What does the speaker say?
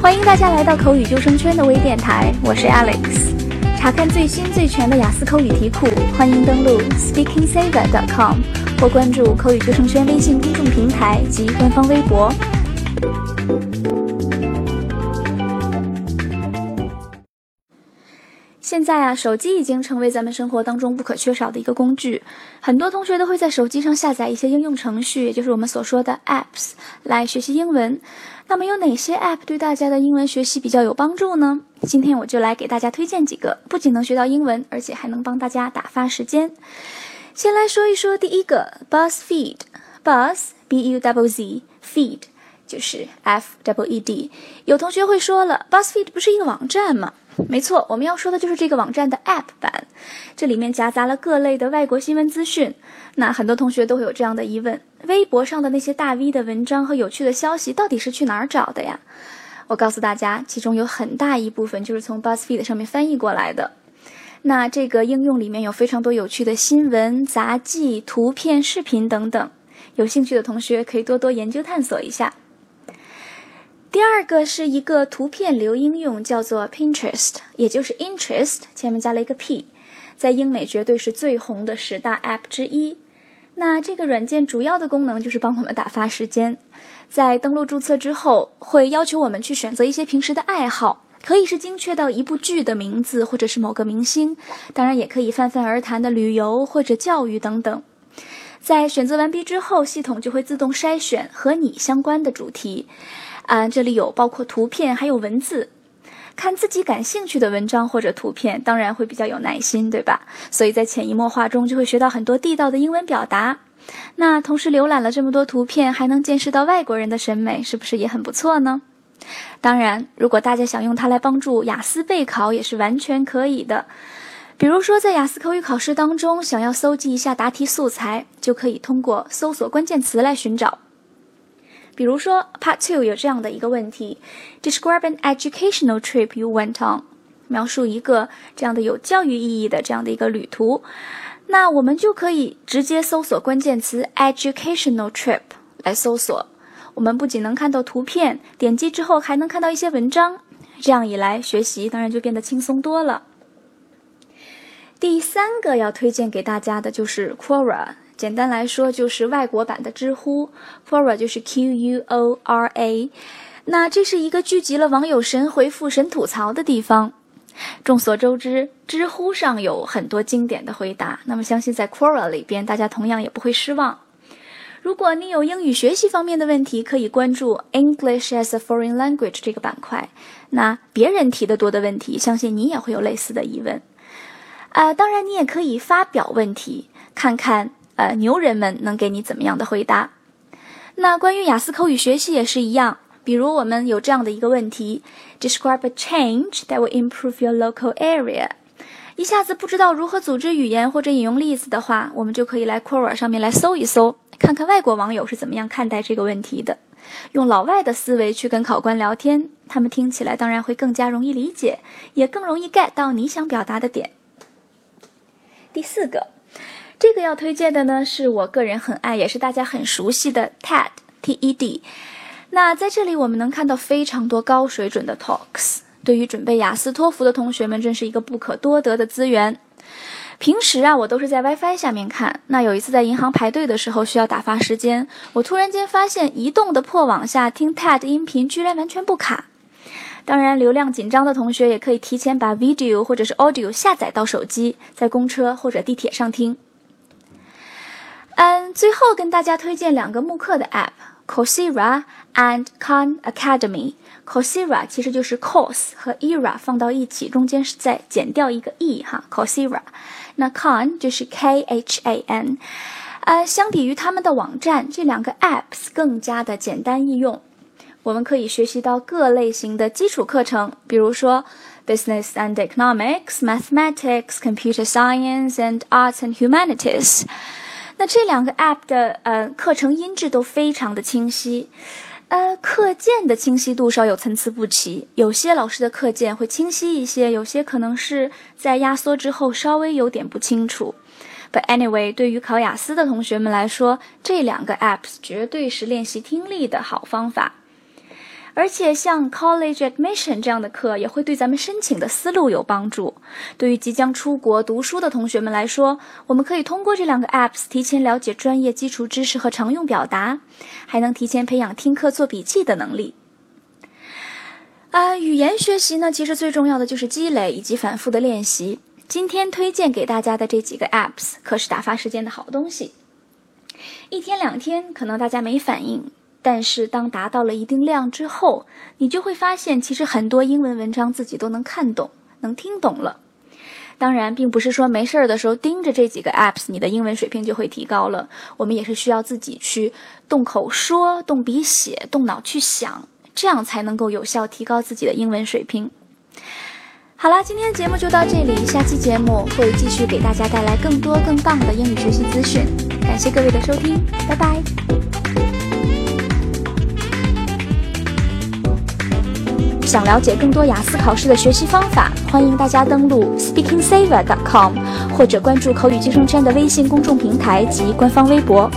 欢迎大家来到口语救生圈的微电台，我是 Alex。查看最新最全的雅思口语题库，欢迎登录 SpeakingSaver.com 或关注口语救生圈微信公众平台及官方微博。现在啊，手机已经成为咱们生活当中不可缺少的一个工具。很多同学都会在手机上下载一些应用程序，也就是我们所说的 apps，来学习英文。那么有哪些 app 对大家的英文学习比较有帮助呢？今天我就来给大家推荐几个，不仅能学到英文，而且还能帮大家打发时间。先来说一说第一个，BuzzFeed，Buzz B U W Z，Feed 就是 F W E D。有同学会说了，BuzzFeed 不是一个网站吗？没错，我们要说的就是这个网站的 App 版，这里面夹杂了各类的外国新闻资讯。那很多同学都会有这样的疑问：微博上的那些大 V 的文章和有趣的消息，到底是去哪儿找的呀？我告诉大家，其中有很大一部分就是从 BuzzFeed 上面翻译过来的。那这个应用里面有非常多有趣的新闻、杂技、图片、视频等等，有兴趣的同学可以多多研究探索一下。第二个是一个图片流应用，叫做 Pinterest，也就是 interest 前面加了一个 p，在英美绝对是最红的十大 app 之一。那这个软件主要的功能就是帮我们打发时间，在登录注册之后，会要求我们去选择一些平时的爱好，可以是精确到一部剧的名字，或者是某个明星，当然也可以泛泛而谈的旅游或者教育等等。在选择完毕之后，系统就会自动筛选和你相关的主题。啊，这里有包括图片，还有文字，看自己感兴趣的文章或者图片，当然会比较有耐心，对吧？所以在潜移默化中就会学到很多地道的英文表达。那同时浏览了这么多图片，还能见识到外国人的审美，是不是也很不错呢？当然，如果大家想用它来帮助雅思备考，也是完全可以的。比如说，在雅思口语考试当中，想要搜集一下答题素材，就可以通过搜索关键词来寻找。比如说，Part Two 有这样的一个问题：Describe an educational trip you went on。描述一个这样的有教育意义的这样的一个旅途。那我们就可以直接搜索关键词 educational trip 来搜索。我们不仅能看到图片，点击之后还能看到一些文章。这样一来，学习当然就变得轻松多了。第三个要推荐给大家的就是 Quora。简单来说，就是外国版的知乎，Quora 就是 Q U O R A。那这是一个聚集了网友神回复、神吐槽的地方。众所周知，知乎上有很多经典的回答，那么相信在 Quora 里边，大家同样也不会失望。如果你有英语学习方面的问题，可以关注 English as a Foreign Language 这个板块。那别人提的多的问题，相信你也会有类似的疑问。啊，当然你也可以发表问题，看看。呃，牛人们能给你怎么样的回答？那关于雅思口语学习也是一样，比如我们有这样的一个问题：Describe a change that will improve your local area。一下子不知道如何组织语言或者引用例子的话，我们就可以来 Quora 上面来搜一搜，看看外国网友是怎么样看待这个问题的。用老外的思维去跟考官聊天，他们听起来当然会更加容易理解，也更容易 get 到你想表达的点。第四个。这个要推荐的呢，是我个人很爱，也是大家很熟悉的 TED，T-E-D。那在这里我们能看到非常多高水准的 talks，对于准备雅思、托福的同学们，真是一个不可多得的资源。平时啊，我都是在 WiFi 下面看。那有一次在银行排队的时候，需要打发时间，我突然间发现移动的破网下听 TED 音频居然完全不卡。当然，流量紧张的同学也可以提前把 video 或者是 audio 下载到手机，在公车或者地铁上听。嗯，最后跟大家推荐两个慕课的 app，Coursera and Khan Academy。Coursera 其实就是 course 和 era 放到一起，中间是再减掉一个 e 哈，Coursera。那 Khan 就是 K H A N。呃，相比于他们的网站，这两个 apps 更加的简单易用。我们可以学习到各类型的基础课程，比如说 Business and Economics、Mathematics、Computer Science and Arts and Humanities。那这两个 app 的呃课程音质都非常的清晰，呃课件的清晰度稍有参差不齐，有些老师的课件会清晰一些，有些可能是在压缩之后稍微有点不清楚。But anyway，对于考雅思的同学们来说，这两个 apps 绝对是练习听力的好方法。而且像 College Admission 这样的课也会对咱们申请的思路有帮助。对于即将出国读书的同学们来说，我们可以通过这两个 apps 提前了解专业基础知识和常用表达，还能提前培养听课做笔记的能力。啊，语言学习呢，其实最重要的就是积累以及反复的练习。今天推荐给大家的这几个 apps 可是打发时间的好东西。一天两天可能大家没反应，但是当达到了一定量之后，你就会发现，其实很多英文文章自己都能看懂、能听懂了。当然，并不是说没事儿的时候盯着这几个 apps，你的英文水平就会提高了。我们也是需要自己去动口说、动笔写、动脑去想。这样才能够有效提高自己的英文水平。好了，今天节目就到这里，下期节目会继续给大家带来更多更棒的英语学习资讯。感谢各位的收听，拜拜。想了解更多雅思考试的学习方法，欢迎大家登录 SpeakingSaver.com，或者关注口语计生圈的微信公众平台及官方微博。